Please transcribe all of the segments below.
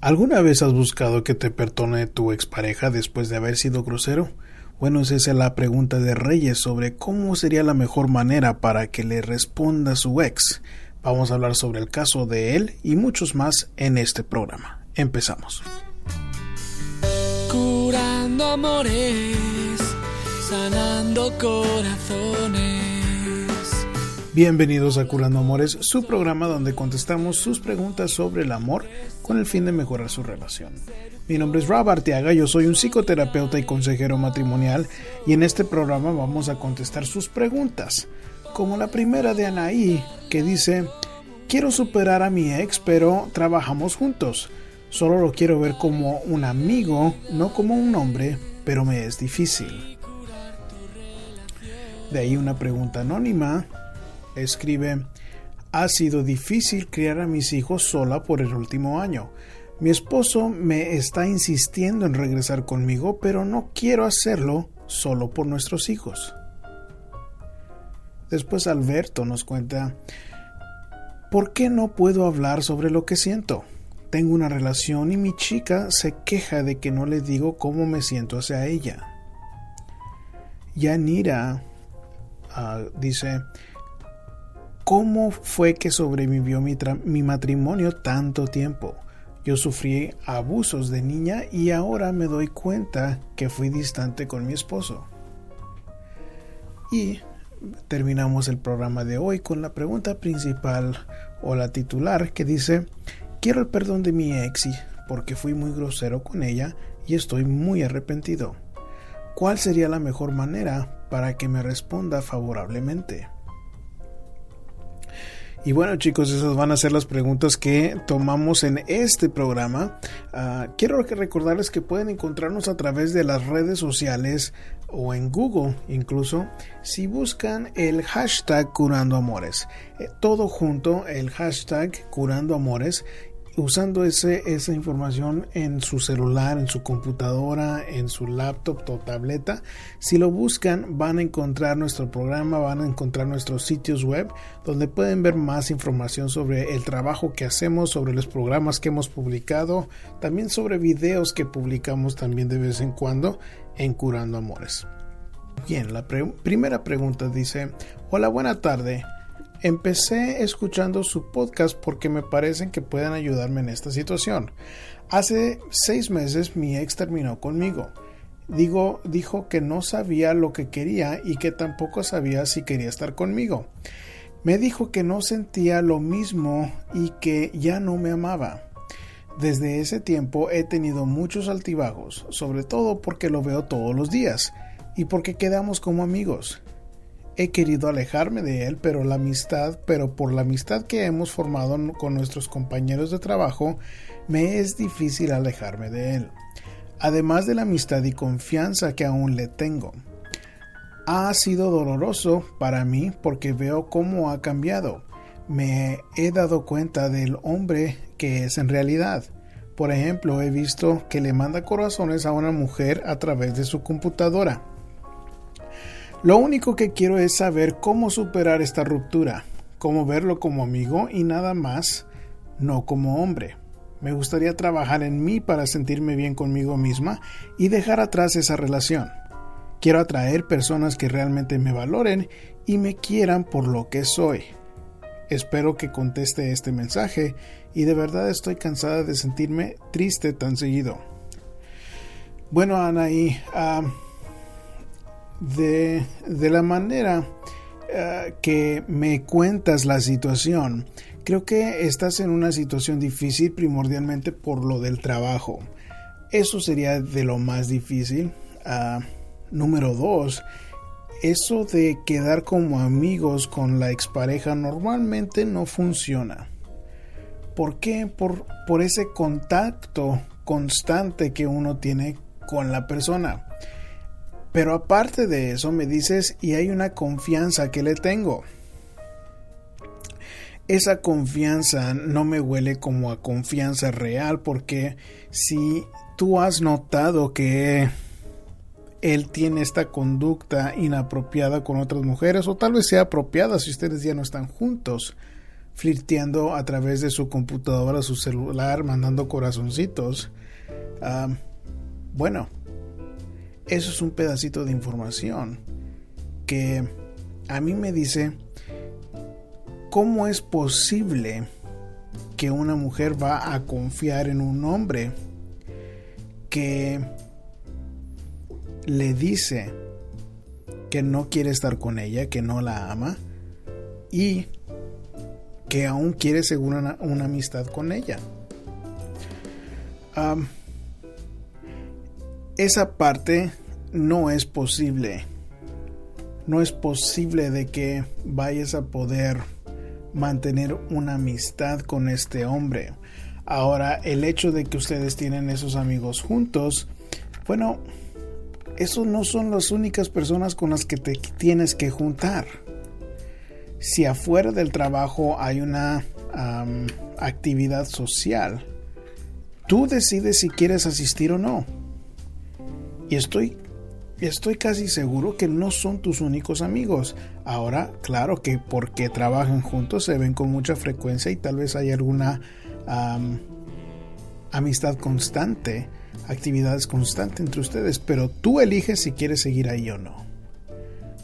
¿Alguna vez has buscado que te perdone tu expareja después de haber sido grosero? Bueno, esa es la pregunta de Reyes sobre cómo sería la mejor manera para que le responda su ex. Vamos a hablar sobre el caso de él y muchos más en este programa. Empezamos. Curando amores, sanando corazones. Bienvenidos a Curando Amores, su programa donde contestamos sus preguntas sobre el amor con el fin de mejorar su relación. Mi nombre es Rob Arteaga, yo soy un psicoterapeuta y consejero matrimonial y en este programa vamos a contestar sus preguntas, como la primera de Anaí que dice, quiero superar a mi ex pero trabajamos juntos, solo lo quiero ver como un amigo, no como un hombre, pero me es difícil. De ahí una pregunta anónima escribe, ha sido difícil criar a mis hijos sola por el último año. Mi esposo me está insistiendo en regresar conmigo, pero no quiero hacerlo solo por nuestros hijos. Después Alberto nos cuenta, ¿por qué no puedo hablar sobre lo que siento? Tengo una relación y mi chica se queja de que no le digo cómo me siento hacia ella. Yanira ah, dice, ¿Cómo fue que sobrevivió mi, matrimonio tanto tiempo? Yo sufrí abusos de niña y ahora me doy cuenta que fui distante con mi esposo. Y terminamos el programa de hoy con la pregunta principal o la titular que dice, quiero el perdón de mi ex porque fui muy grosero con ella y estoy muy arrepentido. ¿Cuál sería la mejor manera para que me responda favorablemente? Y bueno chicos, esas van a ser las preguntas que tomamos en este programa. Uh, quiero recordarles que pueden encontrarnos a través de las redes sociales o en Google incluso si buscan el hashtag curando amores. Eh, todo junto, el hashtag curando amores usando esa información en su celular, en su computadora, en su laptop o tableta. Si lo buscan, van a encontrar nuestro programa, van a encontrar nuestros sitios web donde pueden ver más información sobre el trabajo que hacemos, sobre los programas que hemos publicado, también sobre videos que publicamos también de vez en cuando en Curando Amores. Bien, la primera pregunta dice, hola, buena tarde. Empecé escuchando su podcast porque me parecen que pueden ayudarme en esta situación. Hace seis meses mi ex terminó conmigo. Digo, dijo que no sabía lo que quería y que tampoco sabía si quería estar conmigo. Me dijo que no sentía lo mismo y que ya no me amaba. Desde ese tiempo he tenido muchos altibajos, sobre todo porque lo veo todos los días y porque quedamos como amigos he querido alejarme de él, pero la amistad, pero por la amistad que hemos formado con nuestros compañeros de trabajo, me es difícil alejarme de él. Además de la amistad y confianza que aún le tengo. Ha sido doloroso para mí porque veo cómo ha cambiado. Me he dado cuenta del hombre que es en realidad. Por ejemplo, he visto que le manda corazones a una mujer a través de su computadora lo único que quiero es saber cómo superar esta ruptura, cómo verlo como amigo y nada más, no como hombre. Me gustaría trabajar en mí para sentirme bien conmigo misma y dejar atrás esa relación. Quiero atraer personas que realmente me valoren y me quieran por lo que soy. Espero que conteste este mensaje y de verdad estoy cansada de sentirme triste tan seguido. Bueno, Anaí, uh, de, la manera eh, que me cuentas la situación, creo que estás en una situación difícil primordialmente por lo del trabajo. Eso sería de lo más difícil. Ah, número dos, eso de quedar como amigos con la expareja normalmente no funciona. ¿Por qué? Por, por ese contacto constante que uno tiene con la persona. Pero aparte de eso me dices y hay una confianza que le tengo. Esa confianza no me huele como a confianza real porque si tú has notado que él tiene esta conducta inapropiada con otras mujeres o tal vez sea apropiada si ustedes ya no están juntos, flirteando a través de su computadora, su celular, mandando corazoncitos. Ah, bueno, eso es un pedacito de información que a mí me dice cómo es posible que una mujer va a confiar en un hombre que le dice que no quiere estar con ella, que no la ama y que aún quiere seguir una, amistad con ella. Esa parte no es posible. No es posible de que vayas a poder mantener una amistad con este hombre. Ahora, el hecho de que ustedes tienen esos amigos juntos, bueno, esos no son las únicas personas con las que te tienes que juntar. Si afuera del trabajo hay una actividad social, tú decides si quieres asistir o no. Y estoy estoy casi seguro que no son tus únicos amigos. Ahora, claro que porque trabajan juntos se ven con mucha frecuencia y tal vez hay alguna amistad constante, actividades constantes entre ustedes, pero tú eliges si quieres seguir ahí o no.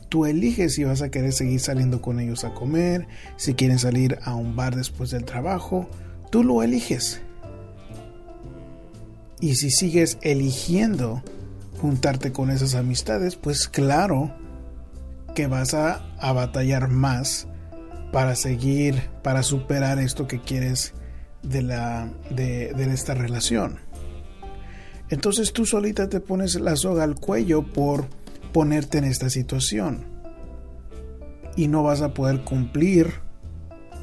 Tú eliges si vas a querer seguir saliendo con ellos a comer, si quieren salir a un bar después del trabajo. Tú lo eliges. Y si sigues eligiendo juntarte con esas amistades, pues claro que vas a, batallar más para seguir, para superar esto que quieres de, la, de, de esta relación. Entonces tú solita te pones la soga al cuello por ponerte en esta situación. Y no vas a poder cumplir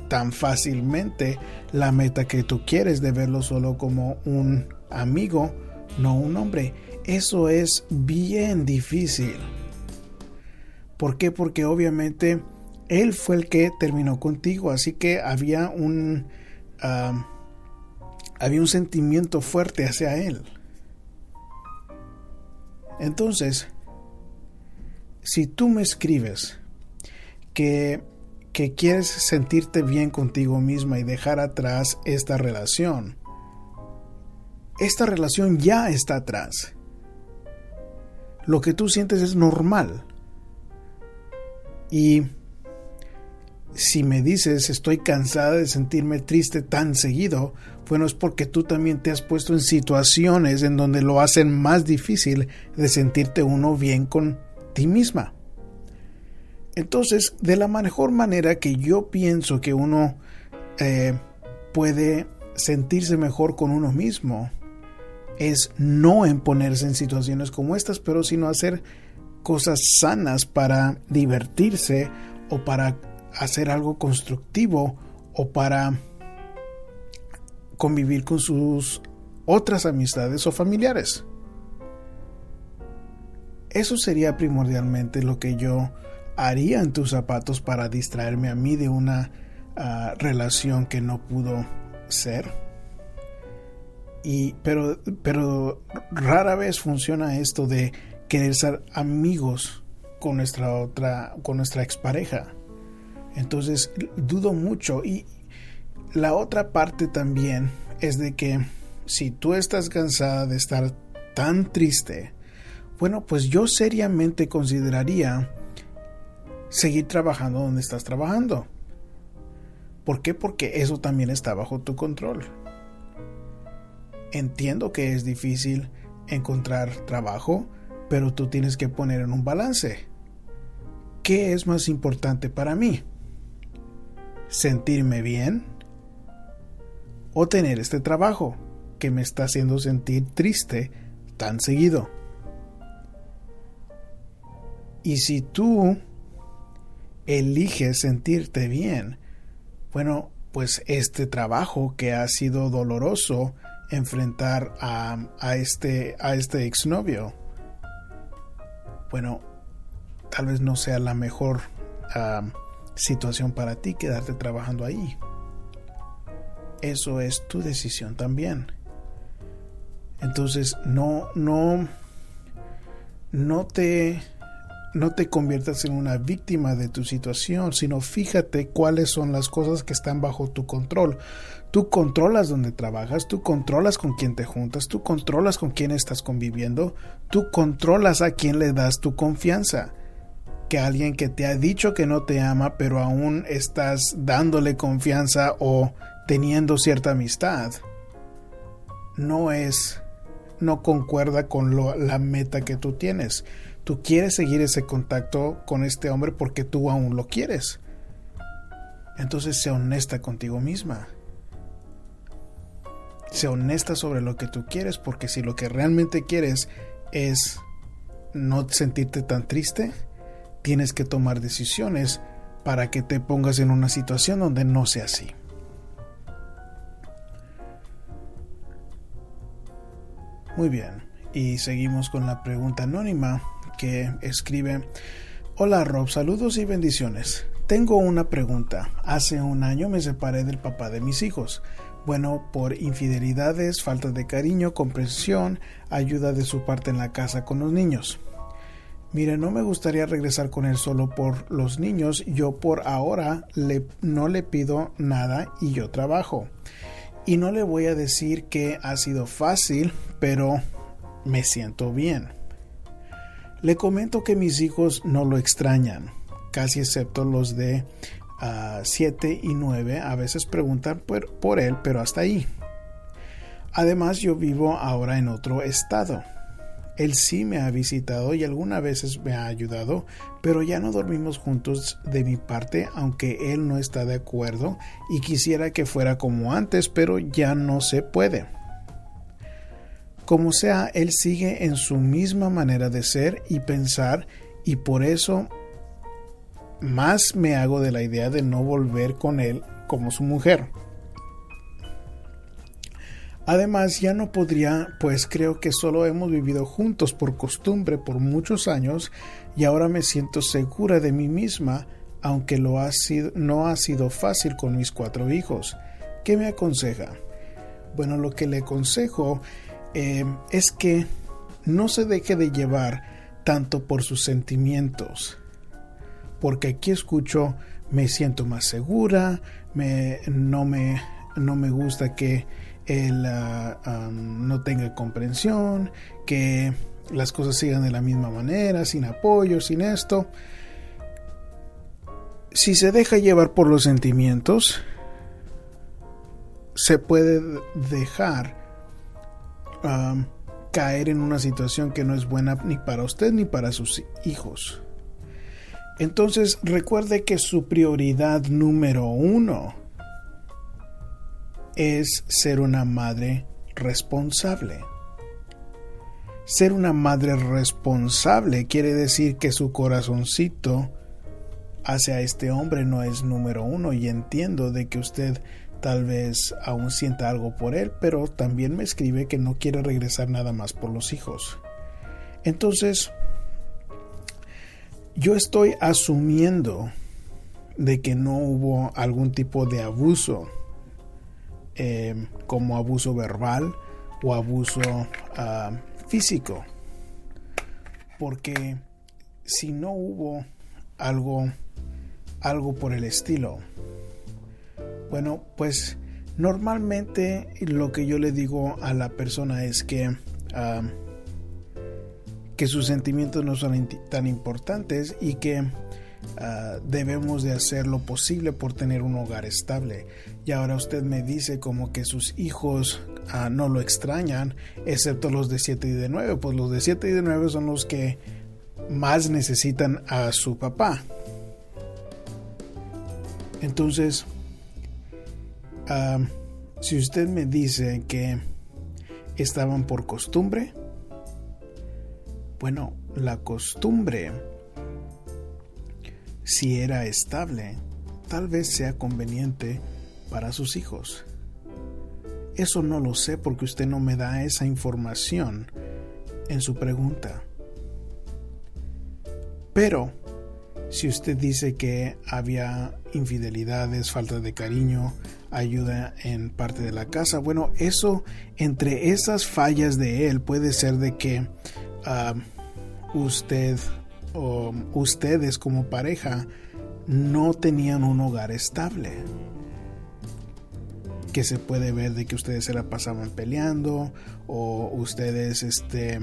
tan fácilmente la meta que tú quieres de verlo solo como un amigo, no un hombre. Eso es bien difícil. ¿Por qué? Porque obviamente él fue el que terminó contigo, así que había un había un sentimiento fuerte hacia él. Entonces, si tú me escribes que, que quieres sentirte bien contigo misma y dejar atrás esta relación, esta relación ya está atrás lo que tú sientes es normal. Y si me dices estoy cansada de sentirme triste tan seguido, bueno, es porque tú también te has puesto en situaciones en donde lo hacen más difícil de sentirte uno bien con ti misma. Entonces, de la mejor manera que yo pienso que uno eh, puede sentirse mejor con uno mismo, es no imponerse en situaciones como estas, pero sino hacer cosas sanas para divertirse o para hacer algo constructivo o para convivir con sus otras amistades o familiares. Eso sería primordialmente lo que yo haría en tus zapatos para distraerme a mí de una ah, relación que no pudo ser y, pero, pero rara vez funciona esto de querer ser amigos con nuestra otra, con nuestra expareja. Entonces dudo mucho. Y la otra parte también es de que si tú estás cansada de estar tan triste, bueno, pues yo seriamente consideraría seguir trabajando donde estás trabajando. ¿Por qué? Porque eso también está bajo tu control. Entiendo que es difícil encontrar trabajo, pero tú tienes que poner en un balance. ¿Qué es más importante para mí? ¿Sentirme bien? ¿O tener este trabajo que me está haciendo sentir triste tan seguido? Y si tú eliges sentirte bien, bueno, pues este trabajo que ha sido doloroso enfrentar a, este, a este exnovio, bueno, tal vez no sea la mejor situación para ti quedarte trabajando ahí. Eso es tu decisión también. Entonces, no, no, no te no te conviertas en una víctima de tu situación, sino fíjate cuáles son las cosas que están bajo tu control. Tú controlas dónde trabajas, tú controlas con quién te juntas, tú controlas con quién estás conviviendo, tú controlas a quién le das tu confianza. Que alguien que te ha dicho que no te ama, pero aún estás dándole confianza o teniendo cierta amistad, no es, no concuerda con la meta que tú tienes. Tú quieres seguir ese contacto con este hombre porque tú aún lo quieres. Entonces sea honesta contigo misma. Sea honesta sobre lo que tú quieres porque si lo que realmente quieres es no sentirte tan triste, tienes que tomar decisiones para que te pongas en una situación donde no sea así. Muy bien, y seguimos con la pregunta anónima que escribe, Hola Rob, saludos y bendiciones. Tengo una pregunta. Hace un año me separé del papá de mis hijos. Bueno, por infidelidades, falta de cariño, comprensión, ayuda de su parte en la casa con los niños. Mire, no me gustaría regresar con él solo por los niños. Yo por ahora le, no le pido nada y yo trabajo. Y no le voy a decir que ha sido fácil, pero me siento bien. Le comento que mis hijos no lo extrañan, casi excepto los de 7 ah, y 9. A veces preguntan por, por él, pero hasta ahí. Además, yo vivo ahora en otro estado. Él sí me ha visitado y algunas veces me ha ayudado, pero ya no dormimos juntos de mi parte, aunque él no está de acuerdo y quisiera que fuera como antes, pero ya no se puede. Como sea, él sigue en su misma manera de ser y pensar y por eso más me hago de la idea de no volver con él como su mujer. Además, ya no podría, pues creo que solo hemos vivido juntos por costumbre por muchos años y ahora me siento segura de mí misma, aunque lo ha sido, no ha sido fácil con mis cuatro hijos. ¿Qué me aconseja? Bueno, lo que le aconsejo eh, es que no se deje de llevar tanto por sus sentimientos, porque aquí escucho me siento más segura, no, me, no me gusta que él ah, no tenga comprensión, que las cosas sigan de la misma manera, sin apoyo, sin esto. Si se deja llevar por los sentimientos, se puede dejar caer en una situación que no es buena ni para usted ni para sus hijos. Entonces recuerde que su prioridad número uno es ser una madre responsable. Ser una madre responsable quiere decir que su corazoncito hacia este hombre no es número uno y entiendo de que usted tal vez aún sienta algo por él, pero también me escribe que no quiere regresar nada más por los hijos. Entonces, yo estoy asumiendo de que no hubo algún tipo de abuso, em, como abuso verbal o abuso ah, físico, porque si no hubo algo, algo por el estilo, bueno, pues normalmente lo que yo le digo a la persona es que, que sus sentimientos no son tan importantes y que ah, debemos de hacer lo posible por tener un hogar estable. Y ahora usted me dice como que sus hijos ah, no lo extrañan, excepto los de 7 y de 9, pues los de 7 y de 9 son los que más necesitan a su papá. Entonces, Ah, si usted me dice que estaban por costumbre, bueno, la costumbre, si era estable, tal vez sea conveniente para sus hijos. Eso no lo sé porque usted no me da esa información en su pregunta. Pero, si usted dice que había infidelidades, falta de cariño, ayuda en parte de la casa. Bueno, eso entre esas fallas de él puede ser de que ah, usted ustedes como pareja no tenían un hogar estable. Que se puede ver de que ustedes se la pasaban peleando o ustedes, este,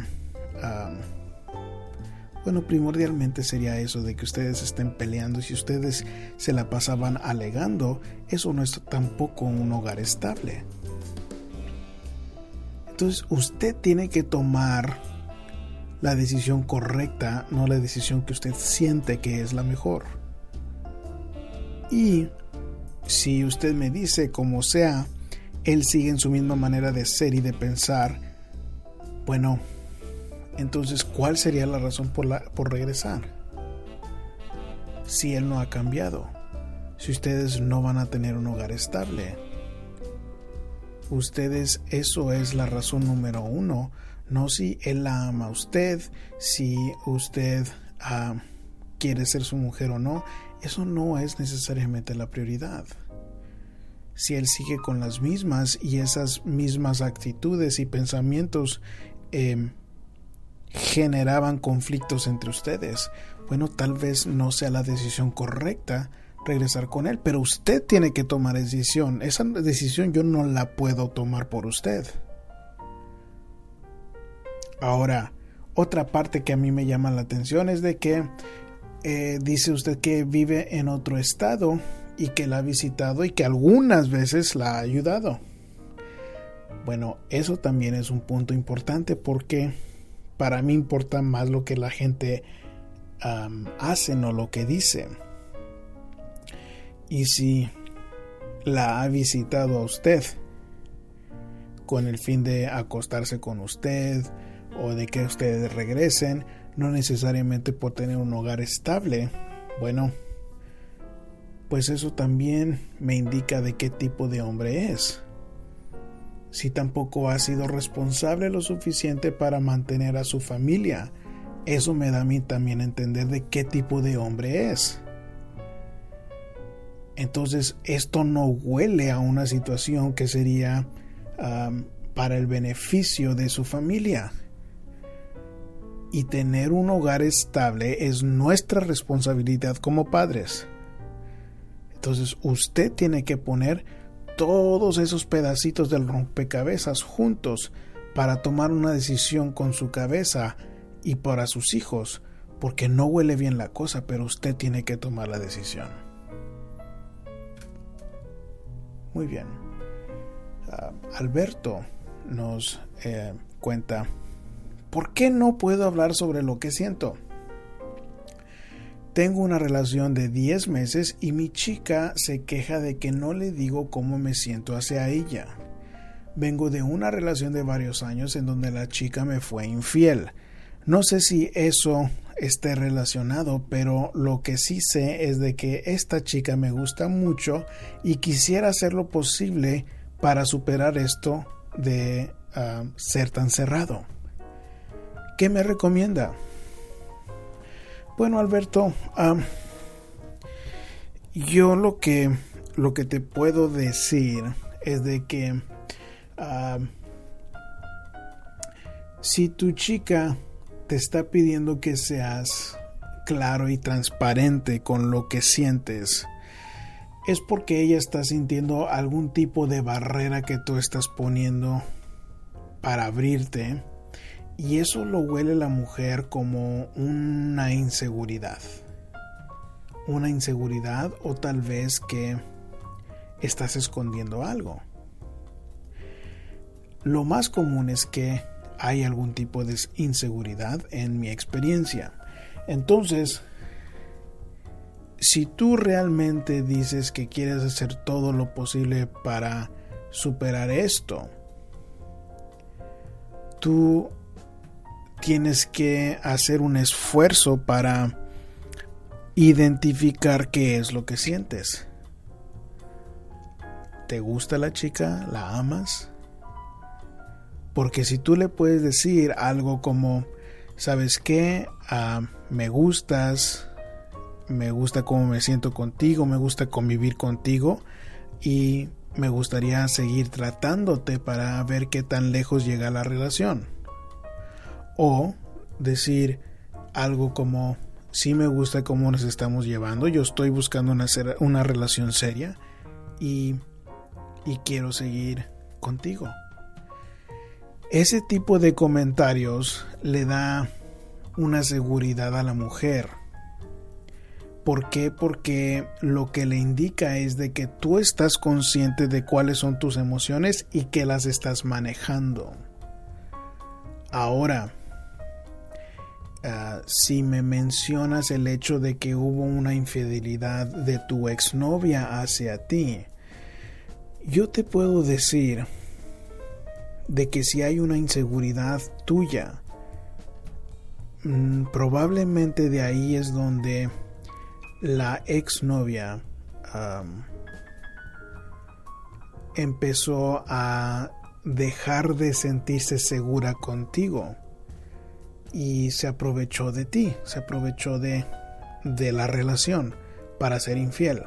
bueno, primordialmente sería eso de que ustedes estén peleando. Si ustedes se la pasaban alegando, eso no es tampoco un hogar estable. Entonces usted tiene que tomar la decisión correcta, no la decisión que usted siente que es la mejor. Y si usted me dice como sea, él sigue en su misma manera de ser y de pensar, bueno, entonces ¿cuál sería la razón por, la, por regresar? Si él no ha cambiado, si ustedes no van a tener un hogar estable. Ustedes, eso es la razón número uno no si él la ama a usted, si usted ah, quiere ser su mujer o no, eso no es necesariamente la prioridad. Si él sigue con las mismas y esas mismas actitudes y pensamientos em, generaban conflictos entre ustedes, bueno, tal vez no sea la decisión correcta regresar con él, pero usted tiene que tomar decisión. Esa decisión yo no la puedo tomar por usted. Ahora, otra parte que a mí me llama la atención es de que eh, dice usted que vive en otro estado y que la ha visitado y que algunas veces la ha ayudado. Bueno, eso también es un punto importante porque para mí importa más lo que la gente hace, no lo que dice. Y si la ha visitado a usted con el fin de acostarse con usted, o de que ustedes regresen, no necesariamente por tener un hogar estable. Bueno, pues eso también me indica de qué tipo de hombre es. Si tampoco ha sido responsable lo suficiente para mantener a su familia, eso me da a mí también entender de qué tipo de hombre es. Entonces, esto no huele a una situación que sería para el beneficio de su familia y tener un hogar estable es nuestra responsabilidad como padres. Entonces usted tiene que poner todos esos pedacitos del rompecabezas juntos para tomar una decisión con su cabeza y para sus hijos, porque no huele bien la cosa, pero usted tiene que tomar la decisión. Muy bien. Ah, Alberto nos eh, cuenta ¿Por qué no puedo hablar sobre lo que siento? Tengo una relación de 10 meses y mi chica se queja de que no le digo cómo me siento hacia ella. Vengo de una relación de varios años en donde la chica me fue infiel. No sé si eso esté relacionado, pero lo que sí sé es de que esta chica me gusta mucho y quisiera hacer lo posible para superar esto de ah, ser tan cerrado. ¿Qué me recomienda? Bueno, Alberto, yo lo que, lo que te puedo decir es de que si tu chica te está pidiendo que seas claro y transparente con lo que sientes, es porque ella está sintiendo algún tipo de barrera que tú estás poniendo para abrirte y eso lo huele la mujer como una inseguridad. Una inseguridad o tal vez que estás escondiendo algo. Lo más común es que hay algún tipo de inseguridad en mi experiencia. Entonces, si tú realmente dices que quieres hacer todo lo posible para superar esto, tú tienes que hacer un esfuerzo para identificar qué es lo que sientes. ¿Te gusta la chica? ¿La amas? Porque si tú le puedes decir algo como, ¿sabes qué? Ah, me gustas, me gusta cómo me siento contigo, me gusta convivir contigo y me gustaría seguir tratándote para ver qué tan lejos llega la relación o decir algo como, sí me gusta cómo nos estamos llevando, yo estoy buscando una, una relación seria y, y quiero seguir contigo. Ese tipo de comentarios le da una seguridad a la mujer. ¿Por qué? Porque lo que le indica es de que tú estás consciente de cuáles son tus emociones y que las estás manejando. Ahora, ah, si me mencionas el hecho de que hubo una infidelidad de tu exnovia hacia ti, yo te puedo decir de que si hay una inseguridad tuya, mm, probablemente de ahí es donde la exnovia empezó a dejar de sentirse segura contigo y se aprovechó de ti, se aprovechó de, de la relación para ser infiel.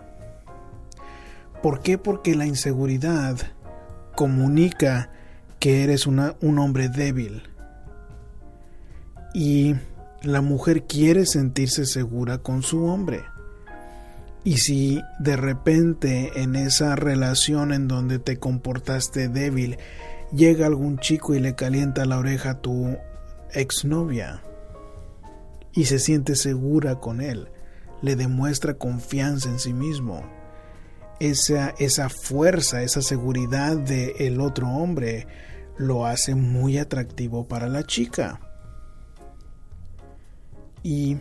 ¿Por qué? Porque la inseguridad comunica que eres una, un hombre débil y la mujer quiere sentirse segura con su hombre. Y si de repente en esa relación en donde te comportaste débil llega algún chico y le calienta la oreja a tu exnovia y se siente segura con él, le demuestra confianza en sí mismo, esa, esa fuerza, esa seguridad del el otro hombre lo hace muy atractivo para la chica. Y,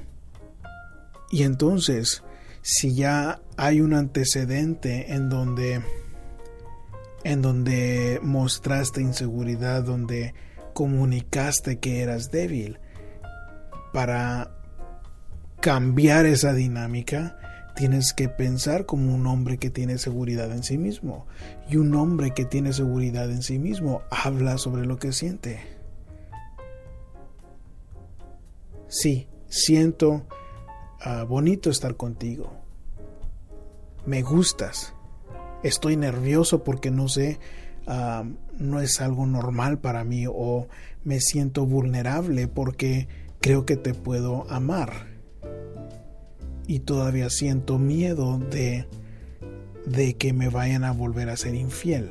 y entonces, si ya hay un antecedente en donde en donde mostraste inseguridad, donde comunicaste que eras débil, para cambiar esa dinámica, tienes que pensar como un hombre que tiene seguridad en sí mismo. Y un hombre que tiene seguridad en sí mismo habla sobre lo que siente. Sí, siento ah, bonito estar contigo me gustas. Estoy nervioso porque no sé, no es algo normal para mí o me siento vulnerable porque creo que te puedo amar. Y todavía siento miedo de, de que me vayan a volver a ser infiel.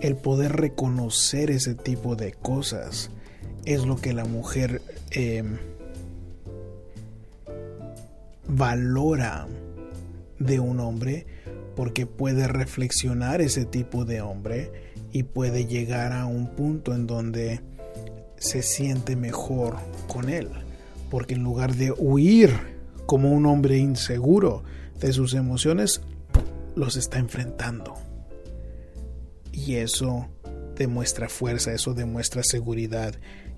El poder reconocer ese tipo de cosas es lo que la mujer em, valora de un hombre porque puede reflexionar ese tipo de hombre y puede llegar a un punto en donde se siente mejor con él. Porque en lugar de huir como un hombre inseguro de sus emociones, los está enfrentando. Y eso demuestra fuerza, eso demuestra seguridad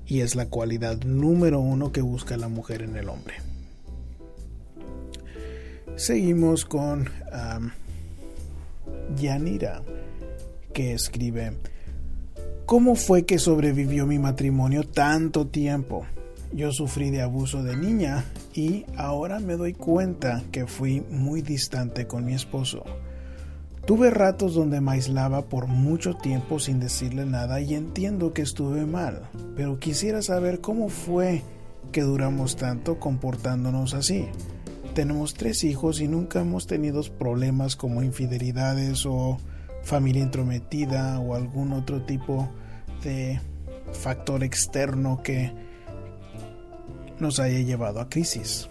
y es la cualidad número uno que busca la mujer en el hombre. Seguimos con Yanira, que escribe, ¿Cómo fue que sobrevivió mi matrimonio tanto tiempo? Yo sufrí de abuso de niña y ahora me doy cuenta que fui muy distante con mi esposo. Tuve ratos donde me aislaba por mucho tiempo sin decirle nada y entiendo que estuve mal, pero quisiera saber cómo fue que duramos tanto comportándonos así tenemos tres hijos y nunca hemos tenido problemas como infidelidades o familia intrometida o algún otro tipo de factor externo que nos haya llevado a crisis.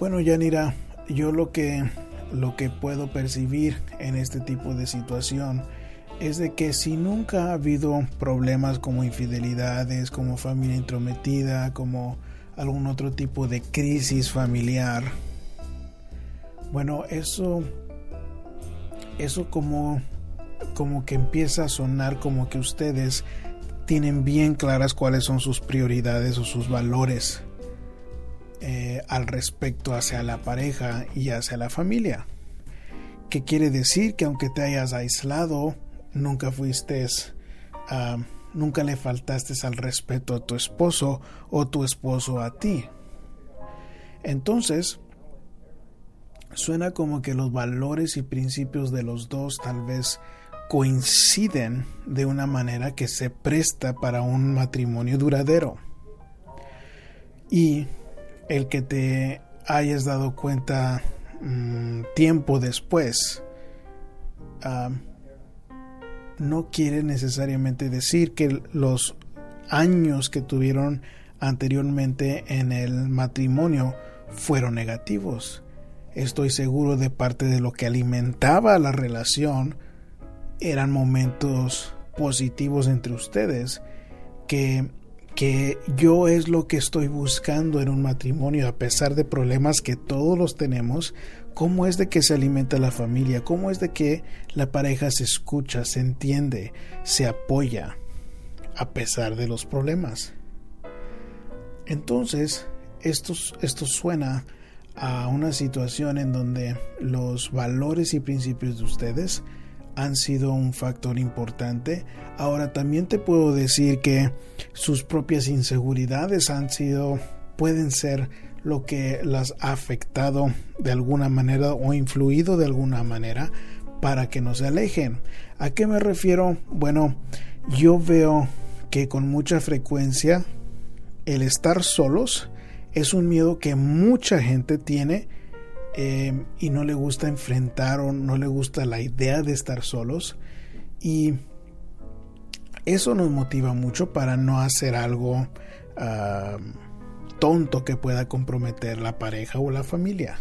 Bueno, Yanira, yo lo que lo que puedo percibir en este tipo de situación es de que si nunca ha habido problemas como infidelidades, como familia intrometida, como algún otro tipo de crisis familiar. Bueno, eso eso como como que empieza a sonar como que ustedes tienen bien claras cuáles son sus prioridades o sus valores eh, al respecto hacia la pareja y hacia la familia. ¿Qué quiere decir? Que aunque te hayas aislado, nunca fuiste a nunca le faltaste al respeto a tu esposo o tu esposo a ti. Entonces, suena como que los valores y principios de los dos tal vez coinciden de una manera que se presta para un matrimonio duradero. Y el que te hayas dado cuenta mm, tiempo después ah, no quiere necesariamente decir que los años que tuvieron anteriormente en el matrimonio fueron negativos. Estoy seguro de parte de lo que alimentaba la relación eran momentos positivos entre ustedes que que yo es lo que estoy buscando en un matrimonio a pesar de problemas que todos los tenemos, cómo es de que se alimenta la familia, cómo es de que la pareja se escucha, se entiende, se apoya a pesar de los problemas. Entonces, esto, esto suena a una situación en donde los valores y principios de ustedes han sido un factor importante. Ahora también te puedo decir que sus propias inseguridades han sido, pueden ser lo que las ha afectado de alguna manera o influido de alguna manera para que no se alejen. ¿A qué me refiero? Bueno, yo veo que con mucha frecuencia el estar solos es un miedo que mucha gente tiene eh, y no le gusta enfrentar o no le gusta la idea de estar solos y eso nos motiva mucho para no hacer algo ah, tonto que pueda comprometer la pareja o la familia.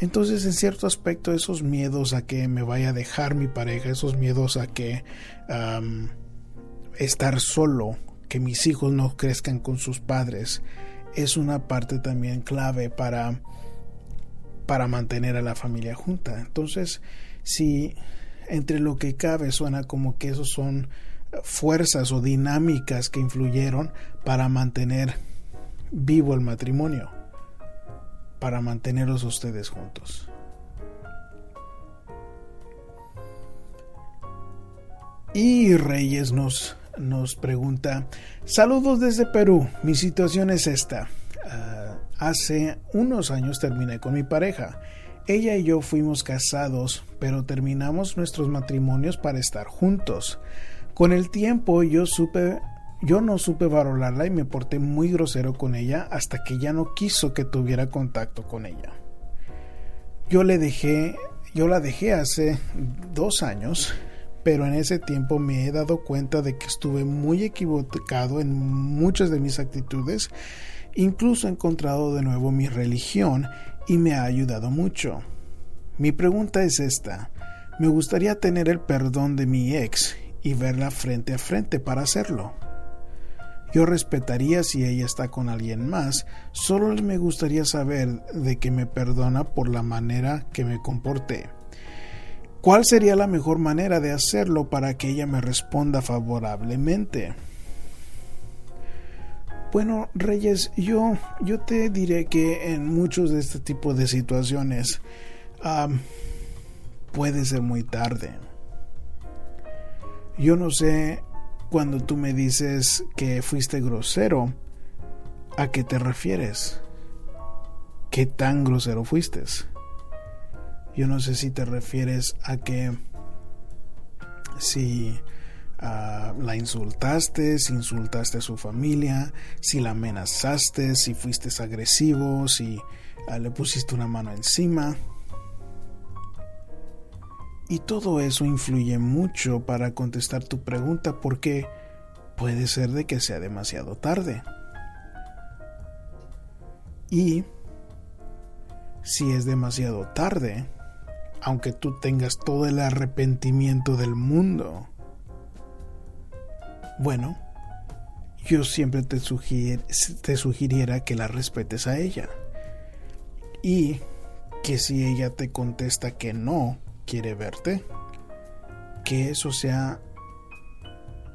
Entonces, en cierto aspecto, esos miedos a que me vaya a dejar mi pareja, esos miedos a que estar solo, que mis hijos no crezcan con sus padres, es una parte también clave para para mantener a la familia junta. Entonces, si entre lo que cabe suena como que esos son fuerzas o dinámicas que influyeron para mantener vivo el matrimonio, para mantenerlos ustedes juntos. Y Reyes nos, nos pregunta, saludos desde Perú, mi situación es esta. Ah, hace unos años terminé con mi pareja. Ella y yo fuimos casados, pero terminamos nuestros matrimonios para estar juntos. Con el tiempo yo supe yo no supe valorarla y me porté muy grosero con ella hasta que ya no quiso que tuviera contacto con ella. Yo le dejé, yo la dejé hace dos años, pero en ese tiempo me he dado cuenta de que estuve muy equivocado en muchas de mis actitudes Incluso he encontrado de nuevo mi religión y me ha ayudado mucho. Mi pregunta es esta. Me gustaría tener el perdón de mi ex y verla frente a frente para hacerlo. Yo respetaría si ella está con alguien más, solo me gustaría saber de que me perdona por la manera que me comporté. ¿Cuál sería la mejor manera de hacerlo para que ella me responda favorablemente? Bueno, Reyes, yo, yo te diré que en muchos de este tipo de situaciones puede ser muy tarde. Yo no sé cuando tú me dices que fuiste grosero, ¿a qué te refieres? ¿Qué tan grosero fuiste? Yo no sé si te refieres a que si la insultaste, si insultaste a su familia, si la amenazaste, si fuiste agresivo, si ah, le pusiste una mano encima. Y todo eso influye mucho para contestar tu pregunta porque puede ser de que sea demasiado tarde. Y si es demasiado tarde, aunque tú tengas todo el arrepentimiento del mundo, bueno, yo siempre te, te sugiriera que la respetes a ella. Y que si ella te contesta que no quiere verte, que eso sea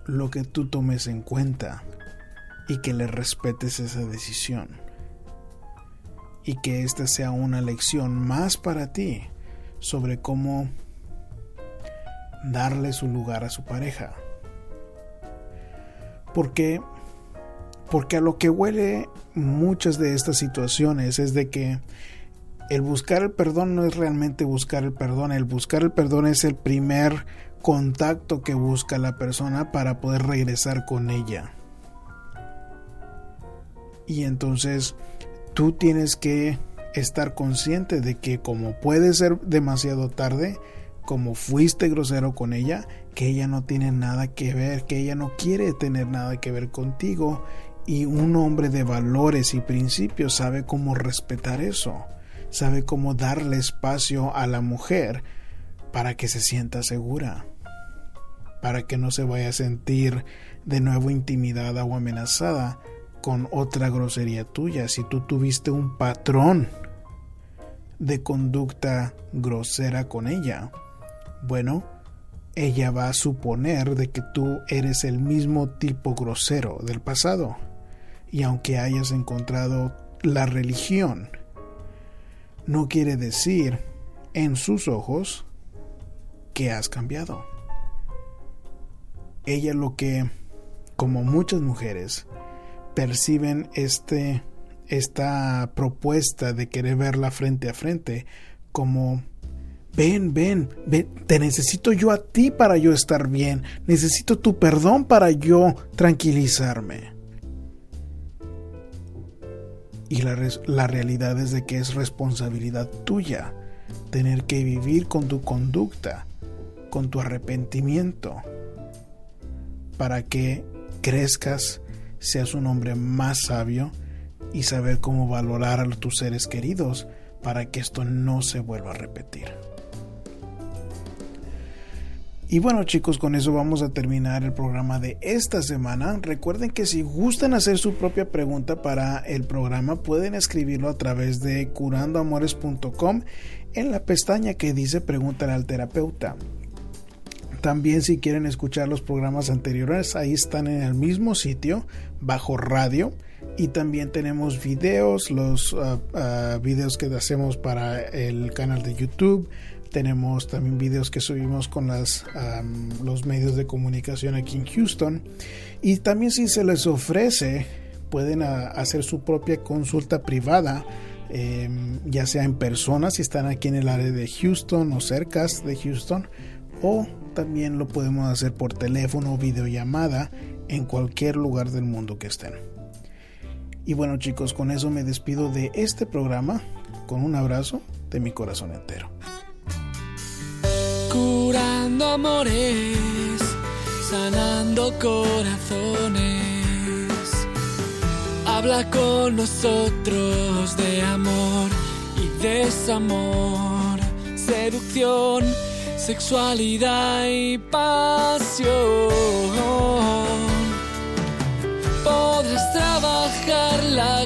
lo que tú tomes en cuenta y que le respetes esa decisión. Y que esta sea una lección más para ti sobre cómo darle su lugar a su pareja. Porque, porque a lo que huele muchas de estas situaciones es de que el buscar el perdón no es realmente buscar el perdón, el buscar el perdón es el primer contacto que busca la persona para poder regresar con ella. Y entonces tú tienes que estar consciente de que como puede ser demasiado tarde, como fuiste grosero con ella, que ella no tiene nada que ver, que ella no quiere tener nada que ver contigo. Y un hombre de valores y principios sabe cómo respetar eso, sabe cómo darle espacio a la mujer para que se sienta segura, para que no se vaya a sentir de nuevo intimidada o amenazada con otra grosería tuya. Si tú tuviste un patrón de conducta grosera con ella, bueno, ella va a suponer de que tú eres el mismo tipo grosero del pasado. Y aunque hayas encontrado la religión, no quiere decir en sus ojos que has cambiado. Ella lo que, como muchas mujeres, perciben este esta propuesta de querer verla frente a frente como ven, ven, ven, te necesito yo a ti para yo estar bien, necesito tu perdón para yo tranquilizarme. Y la, la realidad es de que es responsabilidad tuya tener que vivir con tu conducta, con tu arrepentimiento, para que crezcas, seas un hombre más sabio, y saber cómo valorar a tus seres queridos para que esto no se vuelva a repetir. Y bueno chicos, con eso vamos a terminar el programa de esta semana. Recuerden que si gustan hacer su propia pregunta para el programa, pueden escribirlo a través de curandoamores.com en la pestaña que dice Pregúntale al terapeuta. También si quieren escuchar los programas anteriores, ahí están en el mismo sitio, bajo radio y también tenemos videos, los uh, uh, videos que hacemos para el canal de YouTube. Tenemos también videos que subimos con las, los medios de comunicación aquí en Houston. Y también si se les ofrece, pueden uh, hacer su propia consulta privada, em, ya sea en persona, si están aquí en el área de Houston o cerca de Houston, o también lo podemos hacer por teléfono o videollamada en cualquier lugar del mundo que estén. Y bueno chicos, con eso me despido de este programa con un abrazo de mi corazón entero. Curando amores, sanando corazones. Habla con nosotros de amor y desamor, seducción, sexualidad y pasión podrás trabajar la